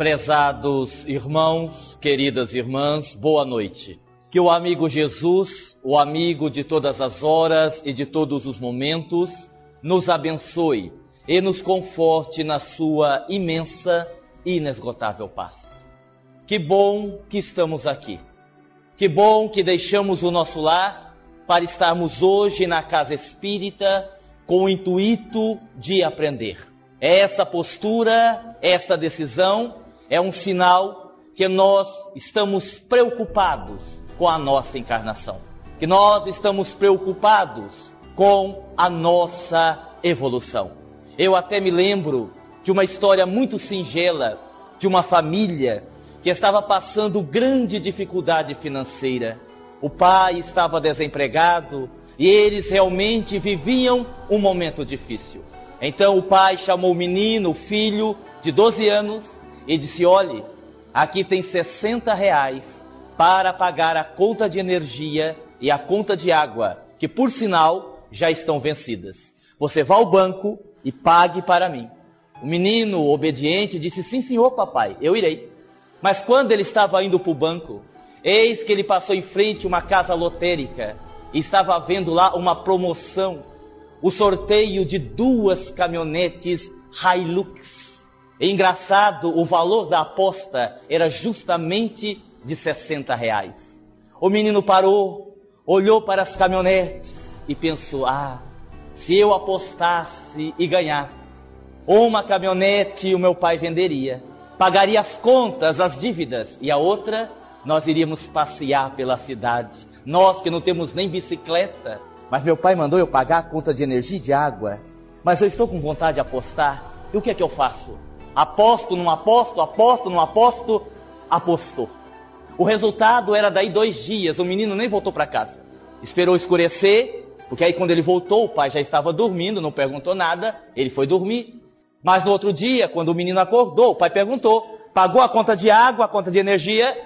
Prezados irmãos, queridas irmãs, boa noite. Que o amigo Jesus, o amigo de todas as horas e de todos os momentos, nos abençoe e nos conforte na sua imensa e inesgotável paz. Que bom que estamos aqui. Que bom que deixamos o nosso lar para estarmos hoje na casa espírita com o intuito de aprender. Essa postura, esta decisão é um sinal que nós estamos preocupados com a nossa encarnação, que nós estamos preocupados com a nossa evolução. Eu até me lembro de uma história muito singela de uma família que estava passando grande dificuldade financeira. O pai estava desempregado e eles realmente viviam um momento difícil. Então o pai chamou o menino, o filho de 12 anos, e disse: Olhe, aqui tem 60 reais para pagar a conta de energia e a conta de água, que por sinal já estão vencidas. Você vá ao banco e pague para mim. O menino obediente disse: Sim, senhor, papai, eu irei. Mas quando ele estava indo para o banco, eis que ele passou em frente a uma casa lotérica e estava vendo lá uma promoção, o sorteio de duas caminhonetes Hilux é engraçado, o valor da aposta era justamente de 60 reais. O menino parou, olhou para as caminhonetes e pensou: ah, se eu apostasse e ganhasse, uma caminhonete o meu pai venderia, pagaria as contas, as dívidas, e a outra nós iríamos passear pela cidade. Nós que não temos nem bicicleta, mas meu pai mandou eu pagar a conta de energia e de água. Mas eu estou com vontade de apostar. E o que é que eu faço? Aposto, não aposto, aposto, não aposto, apostou. O resultado era daí dois dias, o menino nem voltou para casa. Esperou escurecer, porque aí quando ele voltou, o pai já estava dormindo, não perguntou nada, ele foi dormir. Mas no outro dia, quando o menino acordou, o pai perguntou: pagou a conta de água, a conta de energia?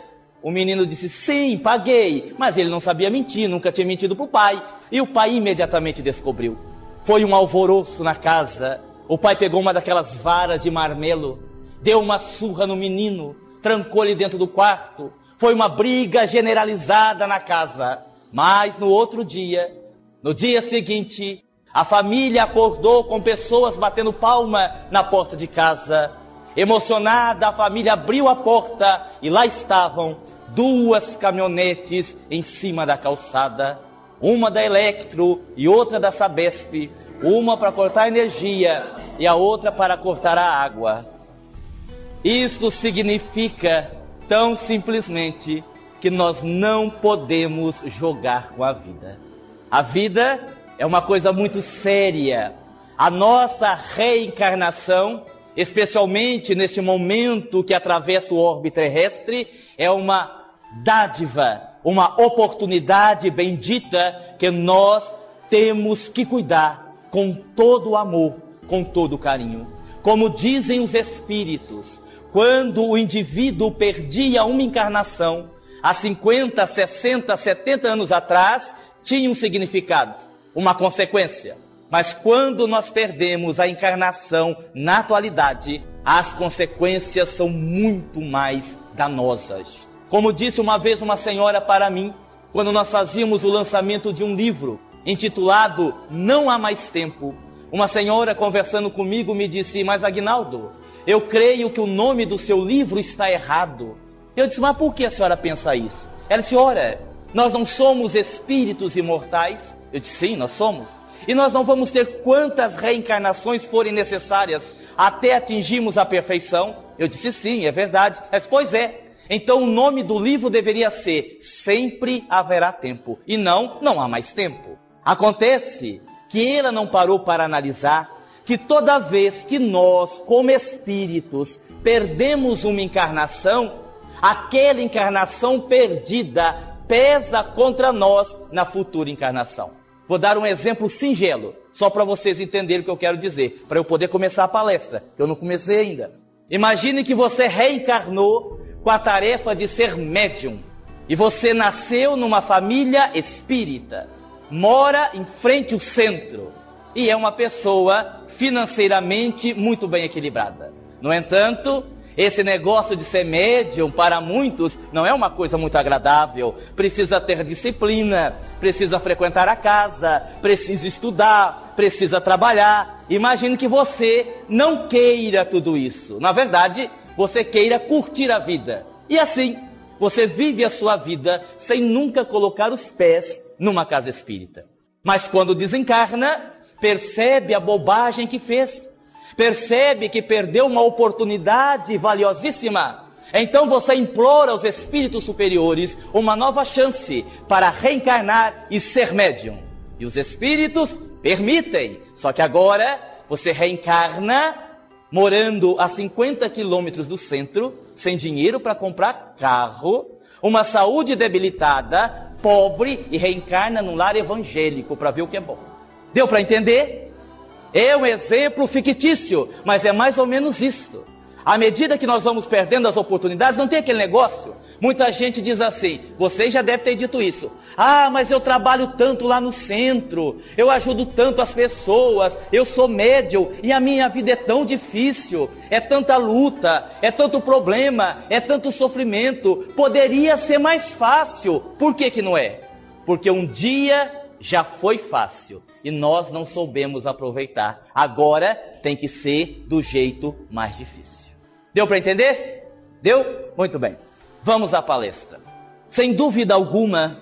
O menino disse: sim, paguei. Mas ele não sabia mentir, nunca tinha mentido para o pai. E o pai imediatamente descobriu. Foi um alvoroço na casa. O pai pegou uma daquelas varas de marmelo, deu uma surra no menino, trancou ele dentro do quarto. Foi uma briga generalizada na casa. Mas no outro dia, no dia seguinte, a família acordou com pessoas batendo palma na porta de casa. Emocionada, a família abriu a porta e lá estavam duas caminhonetes em cima da calçada, uma da Electro e outra da Sabesp, uma para cortar energia e a outra para cortar a água. Isto significa tão simplesmente que nós não podemos jogar com a vida. A vida é uma coisa muito séria. A nossa reencarnação, especialmente neste momento que atravessa o orbe terrestre, é uma dádiva, uma oportunidade bendita que nós temos que cuidar com todo o amor, com todo o carinho. Como dizem os espíritos, quando o indivíduo perdia uma encarnação, há 50, 60, 70 anos atrás, tinha um significado, uma consequência. Mas quando nós perdemos a encarnação na atualidade, as consequências são muito mais danosas. Como disse uma vez uma senhora para mim, quando nós fazíamos o lançamento de um livro, intitulado Não Há Mais Tempo. Uma senhora conversando comigo me disse: Mas Agnaldo, eu creio que o nome do seu livro está errado. Eu disse: Mas por que a senhora pensa isso? Ela disse: Ora, nós não somos espíritos imortais? Eu disse: Sim, nós somos. E nós não vamos ter quantas reencarnações forem necessárias até atingirmos a perfeição? Eu disse: Sim, é verdade. Mas, pois é. Então o nome do livro deveria ser Sempre haverá tempo. E não, não há mais tempo. Acontece que ela não parou para analisar que toda vez que nós, como espíritos, perdemos uma encarnação, aquela encarnação perdida pesa contra nós na futura encarnação. Vou dar um exemplo singelo, só para vocês entenderem o que eu quero dizer, para eu poder começar a palestra, que eu não comecei ainda. Imagine que você reencarnou com a tarefa de ser médium e você nasceu numa família espírita mora em frente ao centro e é uma pessoa financeiramente muito bem equilibrada. No entanto, Esse negócio de ser médium, para muitos, não é uma coisa muito agradável. Precisa ter disciplina, precisa frequentar a casa, precisa estudar, precisa trabalhar. Imagine que você não queira tudo isso. Na verdade, você queira curtir a vida. E assim, você vive a sua vida sem nunca colocar os pés numa casa espírita. Mas quando desencarna, percebe a bobagem que fez percebe que perdeu uma oportunidade valiosíssima. Então você implora aos espíritos superiores uma nova chance para reencarnar e ser médium. E os espíritos permitem. Só que agora você reencarna morando a 50 quilômetros do centro, sem dinheiro para comprar carro, uma saúde debilitada, pobre e reencarna num lar evangélico para ver o que é bom. Deu para entender? É um exemplo fictício, mas é mais ou menos isto. À medida que nós vamos perdendo as oportunidades, não tem aquele negócio. Muita gente diz assim, vocês já devem ter dito isso. Ah, mas eu trabalho tanto lá no centro, eu ajudo tanto as pessoas, eu sou médium e a minha vida é tão difícil, é tanta luta, é tanto problema, é tanto sofrimento. Poderia ser mais fácil. Por que que não é? Porque um dia já foi fácil e nós não soubemos aproveitar. Agora tem que ser do jeito mais difícil. Deu para entender? Deu? Muito bem. Vamos à palestra. Sem dúvida alguma,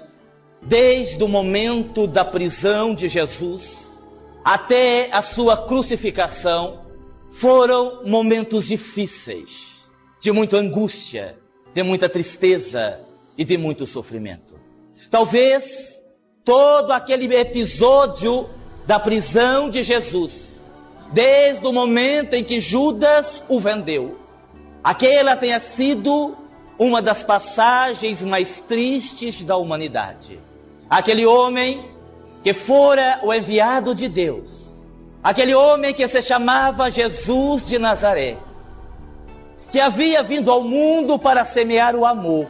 desde o momento da prisão de Jesus até a sua crucificação, foram momentos difíceis, de muita angústia, de muita tristeza e de muito sofrimento. Talvez todo aquele episódio da prisão de Jesus, desde o momento em que Judas o vendeu. Aquela tenha sido uma das passagens mais tristes da humanidade. Aquele homem que fora o enviado de Deus, aquele homem que se chamava Jesus de Nazaré, que havia vindo ao mundo para semear o amor,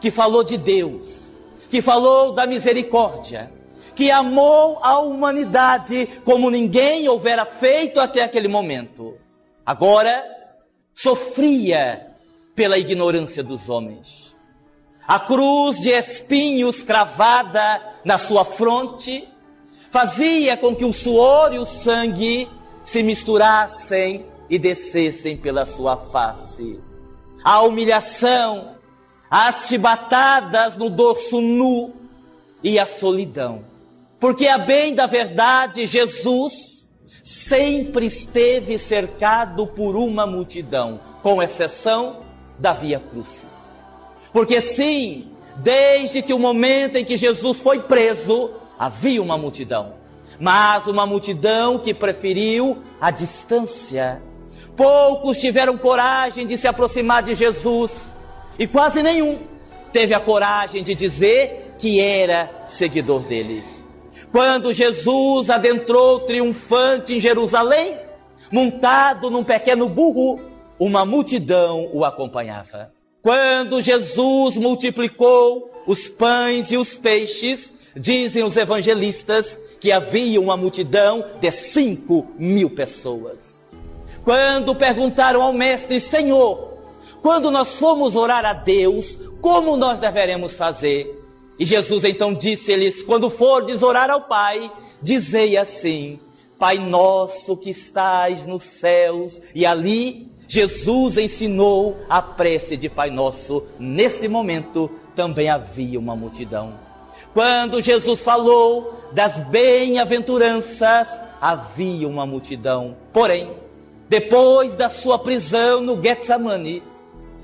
que falou de Deus, que falou da misericórdia, que amou a humanidade como ninguém houvera feito até aquele momento. Agora, sofria pela ignorância dos homens. A cruz de espinhos cravada na sua fronte fazia com que o suor e o sangue se misturassem e descessem pela sua face. A humilhação, as chibatadas no dorso nu e a solidão. Porque, a bem da verdade, Jesus sempre esteve cercado por uma multidão, com exceção da Via Crucis. Porque, sim, desde que o momento em que Jesus foi preso, havia uma multidão, mas uma multidão que preferiu a distância. Poucos tiveram coragem de se aproximar de Jesus e quase nenhum teve a coragem de dizer que era seguidor dele. Quando Jesus adentrou triunfante em Jerusalém, montado num pequeno burro, uma multidão o acompanhava. Quando Jesus multiplicou os pães e os peixes, dizem os evangelistas que havia uma multidão de cinco mil pessoas. Quando perguntaram ao Mestre, Senhor, quando nós formos orar a Deus, como nós deveremos fazer? E Jesus então disse-lhes: Quando fordes orar ao Pai, dizei assim: Pai nosso que estais nos céus, e ali Jesus ensinou a prece de Pai Nosso. Nesse momento também havia uma multidão. Quando Jesus falou das bem-aventuranças, havia uma multidão. Porém, depois da sua prisão no Getsemane,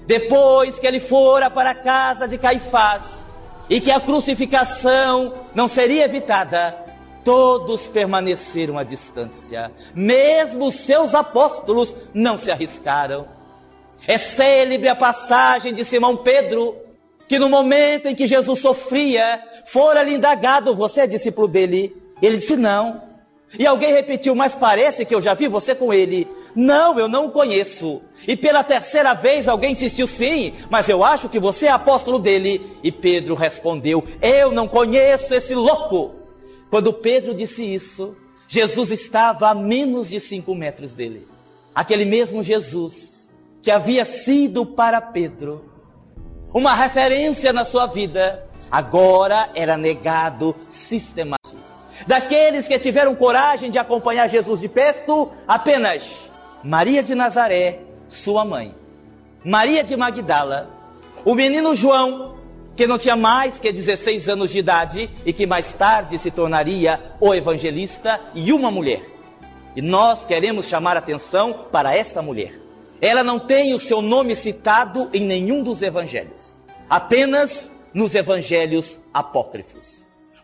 depois que ele fora para a casa de Caifás e que a crucificação não seria evitada, todos permaneceram à distância, mesmo seus apóstolos não se arriscaram. É célebre a passagem de Simão Pedro, que no momento em que Jesus sofria, fora-lhe indagado: Você é discípulo dele? Ele disse: Não. E alguém repetiu: Mas parece que eu já vi você com ele. Não, eu não o conheço. E pela terceira vez alguém insistiu, sim, mas eu acho que você é apóstolo dele. E Pedro respondeu: Eu não conheço esse louco. Quando Pedro disse isso, Jesus estava a menos de cinco metros dele. Aquele mesmo Jesus que havia sido para Pedro uma referência na sua vida, agora era negado sistematicamente. Daqueles que tiveram coragem de acompanhar Jesus de perto, apenas Maria de Nazaré, sua mãe, Maria de Magdala, o menino João, que não tinha mais que 16 anos de idade e que mais tarde se tornaria o evangelista, e uma mulher. E nós queremos chamar atenção para esta mulher. Ela não tem o seu nome citado em nenhum dos evangelhos, apenas nos evangelhos apócrifos.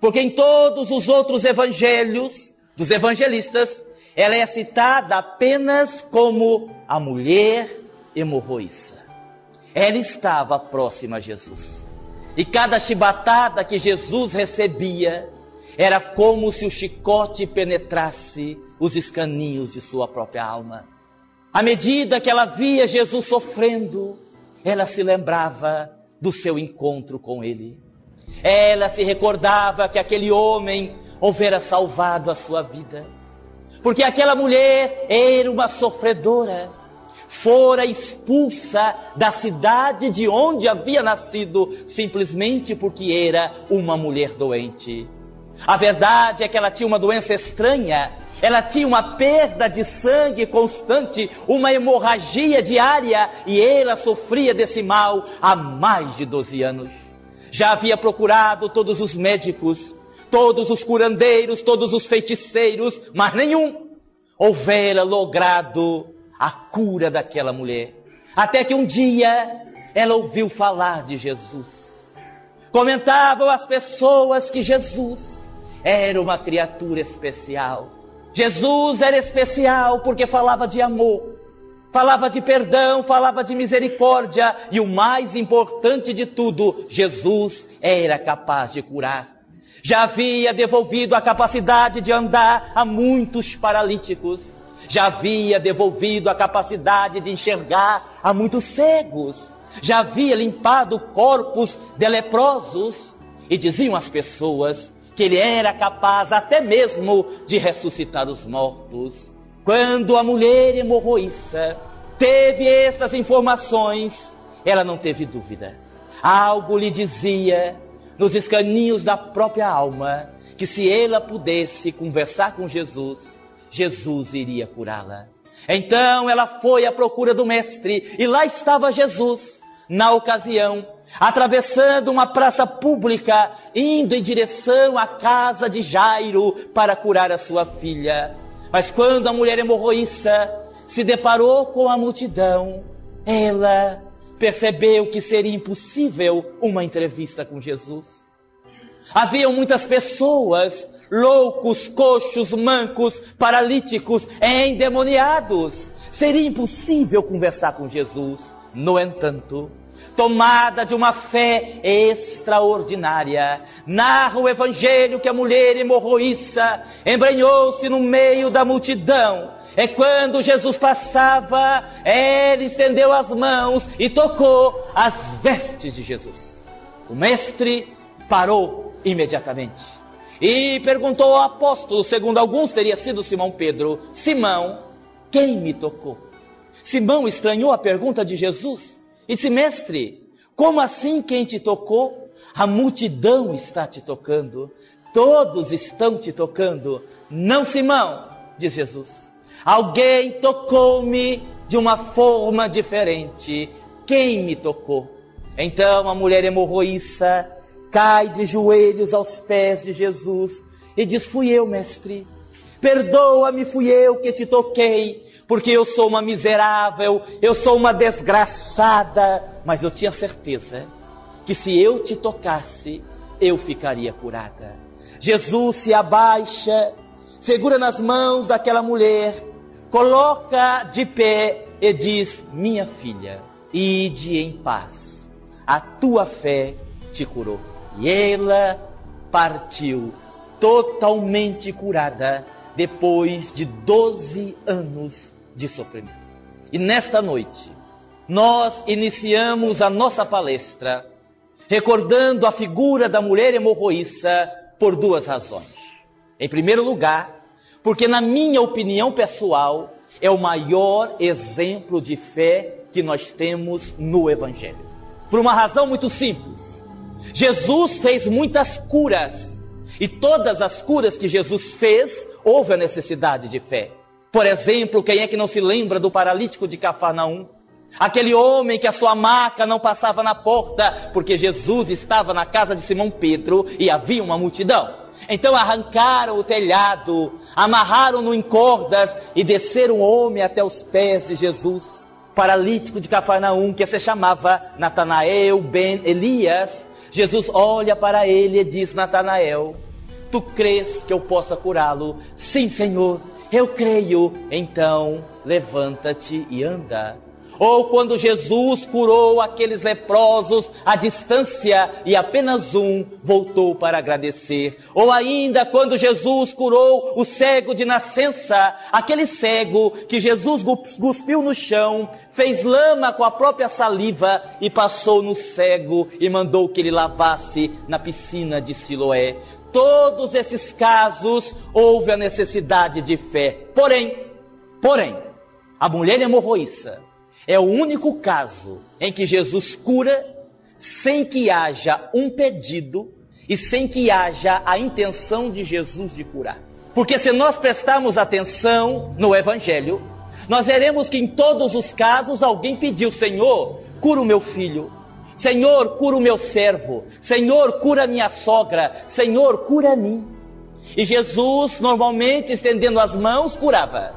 Porque em todos os outros evangelhos dos evangelistas, ela é citada apenas como a mulher hemorroíça. Ela estava próxima a Jesus. E cada chibatada que Jesus recebia era como se o chicote penetrasse os escaninhos de sua própria alma. À medida que ela via Jesus sofrendo, ela se lembrava do seu encontro com ele. Ela se recordava que aquele homem houvera salvado a sua vida. Porque aquela mulher era uma sofredora, fora expulsa da cidade de onde havia nascido, simplesmente porque era uma mulher doente. A verdade é que ela tinha uma doença estranha, ela tinha uma perda de sangue constante, uma hemorragia diária, e ela sofria desse mal há mais de 12 anos. Já havia procurado todos os médicos, todos os curandeiros, todos os feiticeiros, mas nenhum houvera logrado a cura daquela mulher. Até que um dia ela ouviu falar de Jesus. Comentavam as pessoas que Jesus era uma criatura especial. Jesus era especial porque falava de amor, falava de perdão, falava de misericórdia e o mais importante de tudo, Jesus era capaz de curar. Já havia devolvido a capacidade de andar a muitos paralíticos já havia devolvido a capacidade de enxergar a muitos cegos, já havia limpado corpos de leprosos, e diziam as pessoas que ele era capaz até mesmo de ressuscitar os mortos. Quando a mulher hemorroíça teve estas informações, ela não teve dúvida. Algo lhe dizia nos escaninhos da própria alma que se ela pudesse conversar com Jesus, Jesus iria curá-la. Então ela foi à procura do mestre e lá estava Jesus, na ocasião, atravessando uma praça pública, indo em direção à casa de Jairo para curar a sua filha. Mas quando a mulher hemorroíça se deparou com a multidão, ela percebeu que seria impossível uma entrevista com Jesus. Haviam muitas pessoas loucos, coxos, mancos, paralíticos, endemoniados. Seria impossível conversar com Jesus. No entanto, tomada de uma fé extraordinária, narra o evangelho que a mulher hemorroíça embrenhou-se no meio da multidão. É quando Jesus passava, ela estendeu as mãos e tocou as vestes de Jesus. O mestre parou imediatamente e perguntou ao apóstolo, segundo alguns teria sido Simão Pedro: Simão, quem me tocou? Simão estranhou a pergunta de Jesus e disse: Mestre, como assim quem te tocou? A multidão está te tocando, todos estão te tocando. Não, Simão, diz Jesus. Alguém tocou-me de uma forma diferente. Quem me tocou? Então a mulher hemorroíça cai de joelhos aos pés de Jesus e diz: Fui eu, mestre. Perdoa-me, fui eu que te toquei, porque eu sou uma miserável, eu sou uma desgraçada, mas eu tinha certeza que se eu te tocasse, eu ficaria curada. Jesus se abaixa, segura nas mãos daquela mulher, coloca de pé e diz: Minha filha, ide em paz, a tua fé te curou. E ela partiu totalmente curada depois de 12 anos de sofrimento. E nesta noite, nós iniciamos a nossa palestra recordando a figura da mulher hemorroíça por duas razões. Em primeiro lugar, porque, na minha opinião pessoal, é o maior exemplo de fé que nós temos no Evangelho. Por uma razão muito simples. Jesus fez muitas curas. E todas as curas que Jesus fez, houve a necessidade de fé. Por exemplo, quem é que não se lembra do paralítico de Cafarnaum? Aquele homem que a sua maca não passava na porta, porque Jesus estava na casa de Simão Pedro e havia uma multidão. Então arrancaram o telhado, amarraram-no em cordas e desceram o homem até os pés de Jesus. Paralítico de Cafarnaum, que se chamava Natanael ben Elias. Jesus olha para ele e diz: Natanael, tu crês que eu possa curá-lo? Sim, Senhor, eu creio. Então levanta-te e anda. Ou quando Jesus curou aqueles leprosos à distância e apenas um voltou para agradecer. Ou ainda quando Jesus curou o cego de nascença, aquele cego que Jesus cuspiu no chão, fez lama com a própria saliva e passou no cego e mandou que ele lavasse na piscina de Siloé. Todos esses casos houve a necessidade de fé. Porém, porém, a mulher hemorroíça é o único caso em que Jesus cura sem que haja um pedido e sem que haja a intenção de Jesus de curar. Porque se nós prestarmos atenção no Evangelho, nós veremos que em todos os casos alguém pediu: Senhor, cura o meu filho. Senhor, cura o meu servo. Senhor, cura a minha sogra. Senhor, cura a mim. E Jesus, normalmente estendendo as mãos, curava.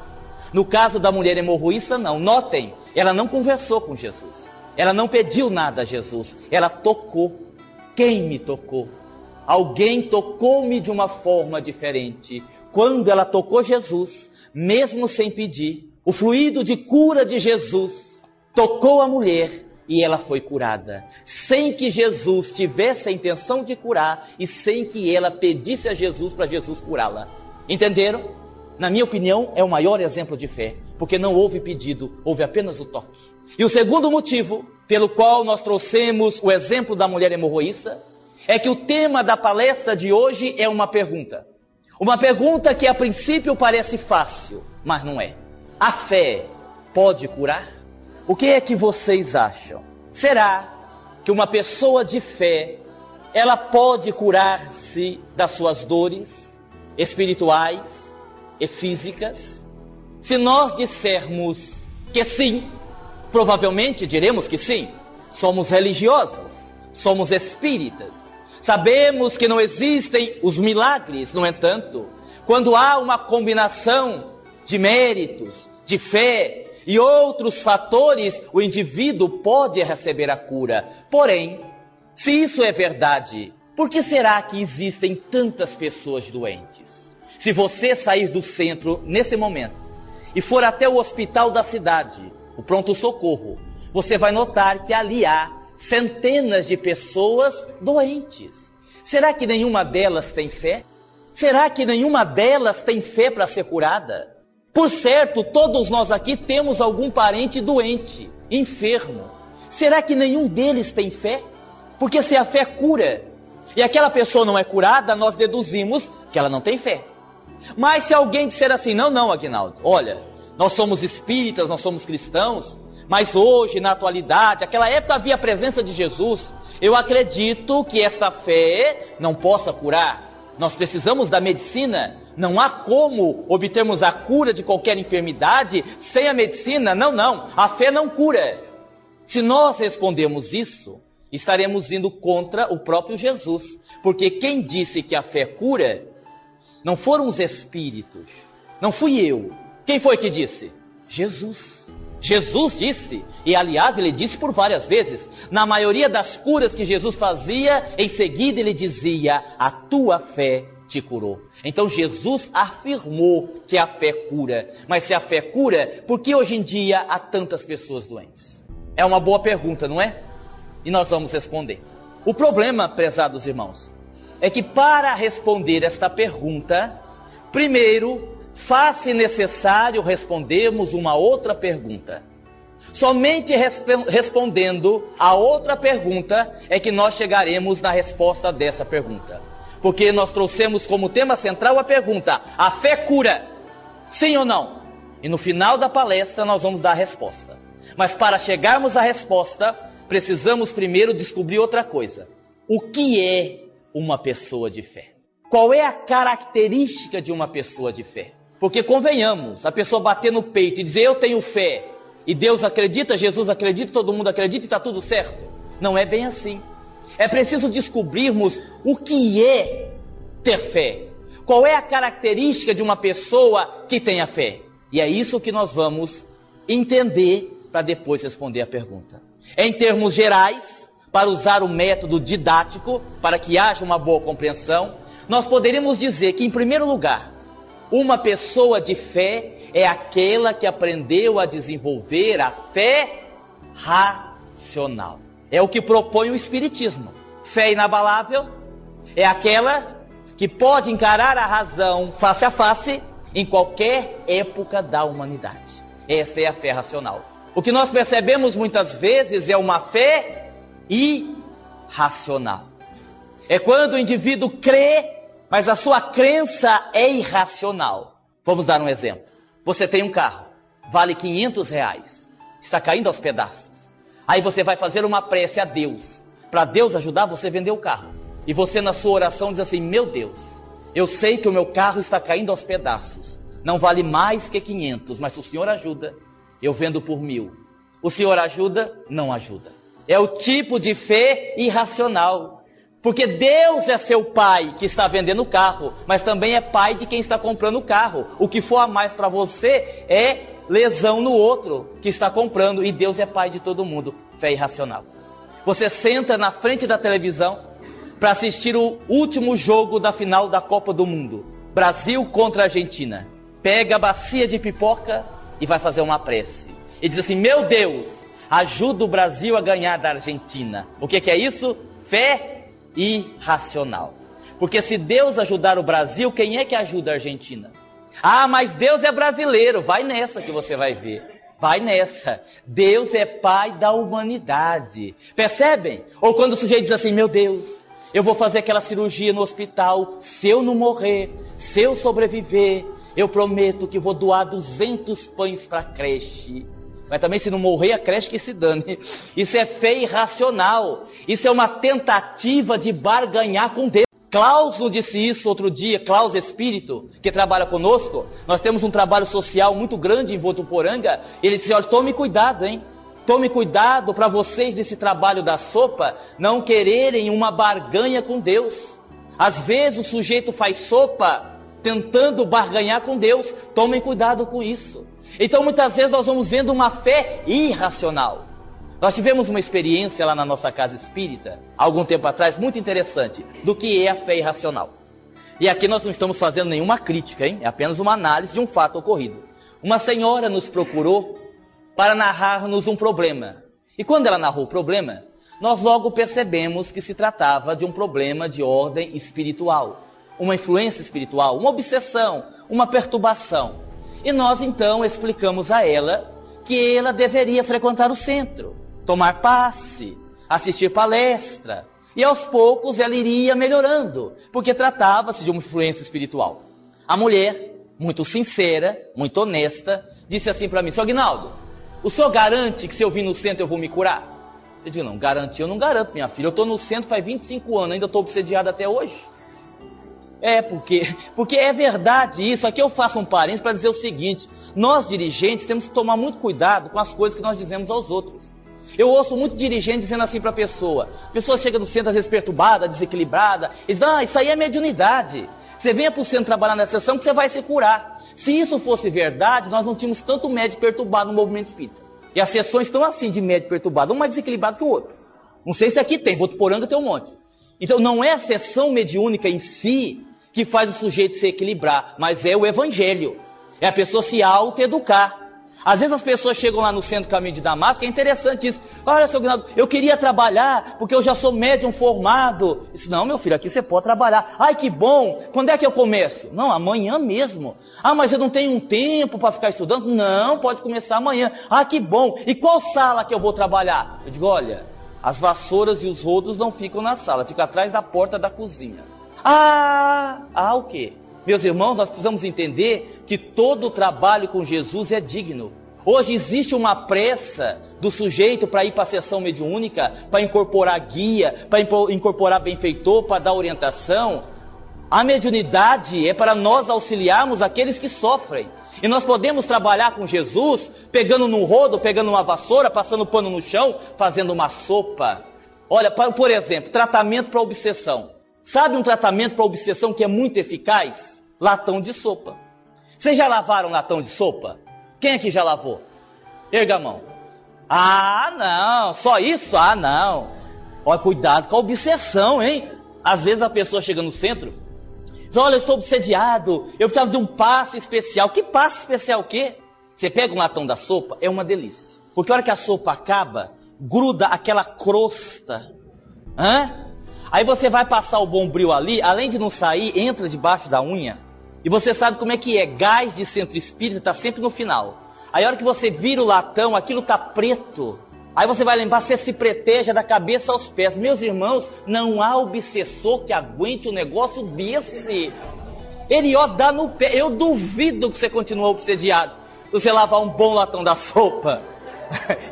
No caso da mulher hemorroíça, não. Notem, ela não conversou com Jesus. Ela não pediu nada a Jesus. Ela tocou. Quem me tocou? Alguém tocou-me de uma forma diferente. Quando ela tocou Jesus, mesmo sem pedir, o fluido de cura de Jesus tocou a mulher e ela foi curada, sem que Jesus tivesse a intenção de curar e sem que ela pedisse a Jesus para Jesus curá-la. Entenderam? Na minha opinião, é o maior exemplo de fé porque não houve pedido, houve apenas o toque. E o segundo motivo pelo qual nós trouxemos o exemplo da mulher hemorroíça é que o tema da palestra de hoje é uma pergunta. Uma pergunta que a princípio parece fácil, mas não é. A fé pode curar? O que é que vocês acham? Será que uma pessoa de fé ela pode curar-se das suas dores espirituais e físicas? Se nós dissermos que sim, provavelmente diremos que sim. Somos religiosos, somos espíritas. Sabemos que não existem os milagres, no entanto, quando há uma combinação de méritos, de fé e outros fatores, o indivíduo pode receber a cura. Porém, se isso é verdade, por que será que existem tantas pessoas doentes? Se você sair do centro nesse momento e for até o hospital da cidade, o pronto-socorro, você vai notar que ali há centenas de pessoas doentes. Será que nenhuma delas tem fé? Será que nenhuma delas tem fé para ser curada? Por certo, todos nós aqui temos algum parente doente, enfermo. Será que nenhum deles tem fé? Porque se a fé cura e aquela pessoa não é curada, nós deduzimos que ela não tem fé. Mas se alguém disser assim, não, não, Aguinaldo, olha, nós somos espíritas, nós somos cristãos, mas hoje, na atualidade, aquela época havia a presença de Jesus. Eu acredito que esta fé não possa curar. Nós precisamos da medicina. Não há como obtermos a cura de qualquer enfermidade sem a medicina. Não, não. A fé não cura. Se nós respondemos isso, estaremos indo contra o próprio Jesus. Porque quem disse que a fé cura não foram os espíritos, não fui eu. Quem foi que disse? Jesus. Jesus disse, e aliás ele disse por várias vezes, na maioria das curas que Jesus fazia, em seguida ele dizia: A tua fé te curou. Então Jesus afirmou que a fé cura. Mas se a fé cura, por que hoje em dia há tantas pessoas doentes? É uma boa pergunta, não é? E nós vamos responder. O problema, prezados irmãos, é que para responder esta pergunta, primeiro faz-se necessário respondermos uma outra pergunta. Somente resp respondendo a outra pergunta é que nós chegaremos na resposta dessa pergunta. Porque nós trouxemos como tema central a pergunta: a fé cura? Sim ou não? E no final da palestra nós vamos dar a resposta. Mas para chegarmos à resposta, precisamos primeiro descobrir outra coisa. O que é uma pessoa de fé? Qual é a característica de uma pessoa de fé? Porque convenhamos, a pessoa bater no peito e dizer eu tenho fé, e Deus acredita, Jesus acredita, todo mundo acredita e está tudo certo. Não é bem assim. É preciso descobrirmos o que é ter fé. Qual é a característica de uma pessoa que tenha fé? E é isso que nós vamos entender para depois responder a pergunta. Em termos gerais, para usar o método didático, para que haja uma boa compreensão, nós poderíamos dizer que, em primeiro lugar, uma pessoa de fé é aquela que aprendeu a desenvolver a fé racional. É o que propõe o Espiritismo. Fé inabalável é aquela que pode encarar a razão face a face em qualquer época da humanidade. Esta é a fé racional. O que nós percebemos muitas vezes é uma fé irracional. É quando o indivíduo crê, mas a sua crença é irracional. Vamos dar um exemplo. Você tem um carro, vale 500 reais, está caindo aos pedaços. Aí você vai fazer uma prece a Deus, para Deus ajudar você a vender o carro. E você na sua oração diz assim: Meu Deus, eu sei que o meu carro está caindo aos pedaços. Não vale mais que 500, mas se o Senhor ajuda, eu vendo por mil. O Senhor ajuda? Não ajuda. É o tipo de fé irracional. Porque Deus é seu pai que está vendendo o carro, mas também é pai de quem está comprando o carro. O que for a mais para você é lesão no outro que está comprando, e Deus é pai de todo mundo. Fé irracional. Você senta na frente da televisão para assistir o último jogo da final da Copa do Mundo Brasil contra Argentina. Pega a bacia de pipoca e vai fazer uma prece. E diz assim: Meu Deus, ajuda o Brasil a ganhar da Argentina. O que, que é isso? Fé irracional. Porque se Deus ajudar o Brasil, quem é que ajuda a Argentina? Ah, mas Deus é brasileiro. Vai nessa que você vai ver. Vai nessa. Deus é pai da humanidade. Percebem? Ou quando o sujeito diz assim: Meu Deus, eu vou fazer aquela cirurgia no hospital. Se eu não morrer, se eu sobreviver, eu prometo que vou doar 200 pães para a creche. Mas também se não morrer, a creche que se dane. Isso é fé irracional. Isso é uma tentativa de barganhar com Deus. Klaus nos disse isso outro dia, Klaus Espírito, que trabalha conosco. Nós temos um trabalho social muito grande em Votuporanga. Ele disse: olha, tome cuidado, hein? Tome cuidado para vocês desse trabalho da sopa não quererem uma barganha com Deus. Às vezes o sujeito faz sopa tentando barganhar com Deus. Tomem cuidado com isso. Então muitas vezes nós vamos vendo uma fé irracional. Nós tivemos uma experiência lá na nossa casa espírita, algum tempo atrás, muito interessante, do que é a fé irracional. E aqui nós não estamos fazendo nenhuma crítica, hein? É apenas uma análise de um fato ocorrido. Uma senhora nos procurou para narrar-nos um problema. E quando ela narrou o problema, nós logo percebemos que se tratava de um problema de ordem espiritual, uma influência espiritual, uma obsessão, uma perturbação. E nós então explicamos a ela que ela deveria frequentar o centro, tomar passe, assistir palestra. E aos poucos ela iria melhorando, porque tratava-se de uma influência espiritual. A mulher, muito sincera, muito honesta, disse assim para mim: Sr. Aguinaldo, o senhor garante que se eu vir no centro eu vou me curar? Eu digo: Não, garantir eu não garanto, minha filha. Eu estou no centro faz 25 anos, ainda estou obsediado até hoje. É, porque, porque é verdade isso. Aqui eu faço um parênteses para dizer o seguinte: nós dirigentes temos que tomar muito cuidado com as coisas que nós dizemos aos outros. Eu ouço muito dirigente dizendo assim para a pessoa: a pessoa chega no centro às vezes perturbada, desequilibrada, e diz: ah, isso aí é mediunidade. Você venha para o centro trabalhar nessa sessão que você vai se curar. Se isso fosse verdade, nós não tínhamos tanto médico perturbado no movimento espírita. E as sessões estão assim de médico perturbado, um mais desequilibrado que o outro. Não sei se aqui tem, Votuporanga tem um monte. Então não é a sessão mediúnica em si que faz o sujeito se equilibrar, mas é o evangelho. É a pessoa se auto-educar. Às vezes as pessoas chegam lá no centro caminho de Damasco, é interessante isso. Olha, seu Gnaldo, eu queria trabalhar porque eu já sou médium formado. Isso, não, meu filho, aqui você pode trabalhar. Ai, que bom. Quando é que eu começo? Não, amanhã mesmo. Ah, mas eu não tenho um tempo para ficar estudando? Não, pode começar amanhã. Ah, que bom. E qual sala que eu vou trabalhar? Eu digo, olha, as vassouras e os rodos não ficam na sala, ficam atrás da porta da cozinha. Ah, ah, o quê? Meus irmãos, nós precisamos entender que todo trabalho com Jesus é digno. Hoje existe uma pressa do sujeito para ir para a sessão mediúnica, para incorporar guia, para incorporar benfeitor, para dar orientação. A mediunidade é para nós auxiliarmos aqueles que sofrem. E nós podemos trabalhar com Jesus pegando num rodo, pegando uma vassoura, passando pano no chão, fazendo uma sopa. Olha, por exemplo, tratamento para obsessão. Sabe um tratamento para obsessão que é muito eficaz? Latão de sopa. Vocês já lavaram latão de sopa? Quem aqui já lavou? Erga a mão. Ah, não, só isso? Ah, não. Olha, cuidado com a obsessão, hein? Às vezes a pessoa chega no centro, diz, olha, eu estou obsediado, eu precisava de um passe especial. Que passe especial o quê? Você pega um latão da sopa, é uma delícia. Porque a hora que a sopa acaba, gruda aquela crosta. Hã? Aí você vai passar o bombril ali, além de não sair, entra debaixo da unha. E você sabe como é que é, gás de centro espírita está sempre no final. Aí a hora que você vira o latão, aquilo está preto. Aí você vai lembrar, você se preteja da cabeça aos pés. Meus irmãos, não há obsessor que aguente um negócio desse. Ele ó dá no pé. Eu duvido que você continue obsediado. Você lavar um bom latão da sopa.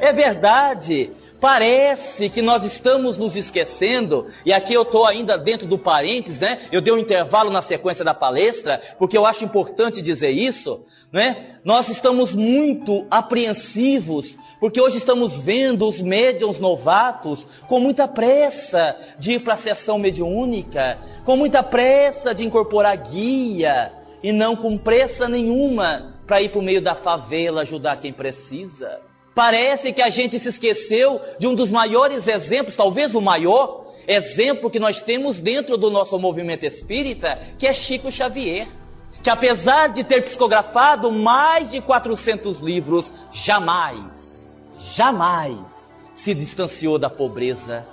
É verdade. Parece que nós estamos nos esquecendo, e aqui eu estou ainda dentro do parênteses, né? Eu dei um intervalo na sequência da palestra, porque eu acho importante dizer isso, né? Nós estamos muito apreensivos, porque hoje estamos vendo os médiums novatos com muita pressa de ir para a sessão mediúnica, com muita pressa de incorporar guia, e não com pressa nenhuma para ir para o meio da favela ajudar quem precisa. Parece que a gente se esqueceu de um dos maiores exemplos, talvez o maior exemplo que nós temos dentro do nosso movimento espírita, que é Chico Xavier. Que apesar de ter psicografado mais de 400 livros, jamais, jamais se distanciou da pobreza,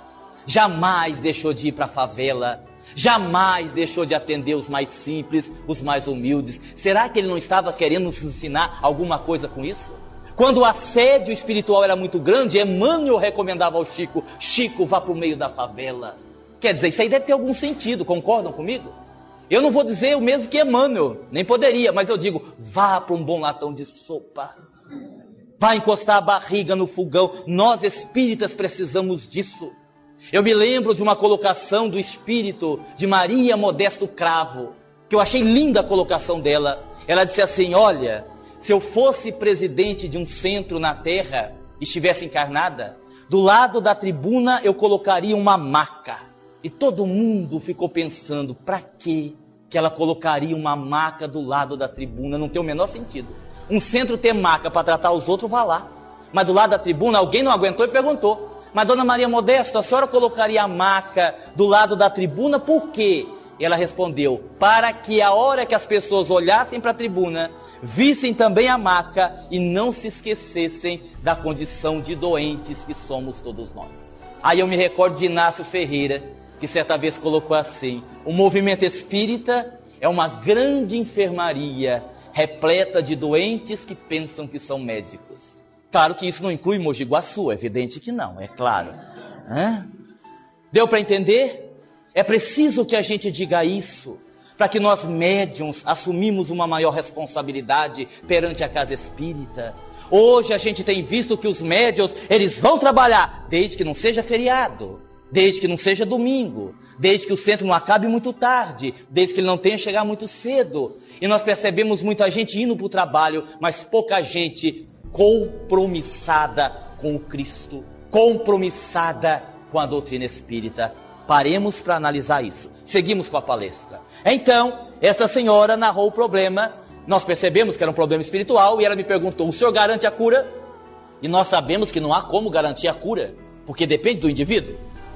jamais deixou de ir para a favela, jamais deixou de atender os mais simples, os mais humildes. Será que ele não estava querendo nos ensinar alguma coisa com isso? Quando o assédio espiritual era muito grande, Emmanuel recomendava ao Chico: Chico, vá para o meio da favela. Quer dizer, isso aí deve ter algum sentido, concordam comigo? Eu não vou dizer o mesmo que Emmanuel, nem poderia, mas eu digo: vá para um bom latão de sopa. Vá encostar a barriga no fogão. Nós espíritas precisamos disso. Eu me lembro de uma colocação do espírito de Maria Modesto Cravo, que eu achei linda a colocação dela. Ela disse assim: Olha, se eu fosse presidente de um centro na terra, estivesse encarnada, do lado da tribuna eu colocaria uma maca. E todo mundo ficou pensando, para que que ela colocaria uma maca do lado da tribuna? Não tem o menor sentido. Um centro ter maca para tratar os outros, vá lá. Mas do lado da tribuna, alguém não aguentou e perguntou. Mas Dona Maria Modesto, a senhora colocaria a maca do lado da tribuna por quê? E ela respondeu: para que a hora que as pessoas olhassem para a tribuna, vissem também a maca e não se esquecessem da condição de doentes que somos todos nós. Aí eu me recordo de Inácio Ferreira, que certa vez colocou assim: o movimento espírita é uma grande enfermaria repleta de doentes que pensam que são médicos. Claro que isso não inclui Mogi Guaçu, é evidente que não, é claro. Hã? Deu para entender? É preciso que a gente diga isso para que nós médiums assumimos uma maior responsabilidade perante a casa espírita. Hoje a gente tem visto que os médios, eles vão trabalhar, desde que não seja feriado, desde que não seja domingo, desde que o centro não acabe muito tarde, desde que ele não tenha que chegar muito cedo. E nós percebemos muita gente indo para o trabalho, mas pouca gente compromissada com o Cristo, compromissada com a doutrina espírita. Paremos para analisar isso. Seguimos com a palestra. Então, esta senhora narrou o problema. Nós percebemos que era um problema espiritual e ela me perguntou: o senhor garante a cura? E nós sabemos que não há como garantir a cura, porque depende do indivíduo.